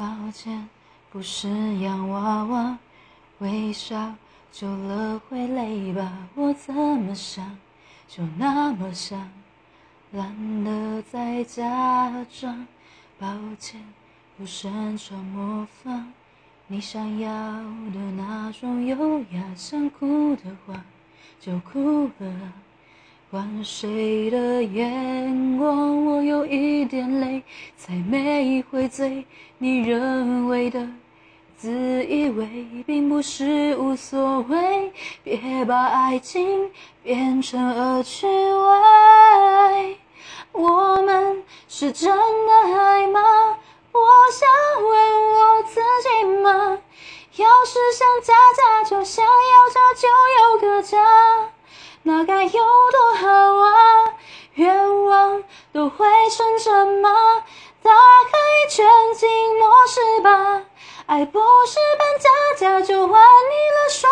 抱歉，不是洋娃娃，微笑久了会累吧？我怎么想就那么想，懒得再假装。抱歉，不擅长模仿你想要的那种优雅，想哭的话就哭了。换谁的眼光，我有一点累，才没会醉。你认为的自以为，并不是无所谓。别把爱情变成恶趣味。我们是真的爱吗？我想问我自己吗？要是想家家，就想要家就有个家。那该有多好啊！愿望都会成真吗？打开全景模式吧，爱不是扮家家，就还你了，说。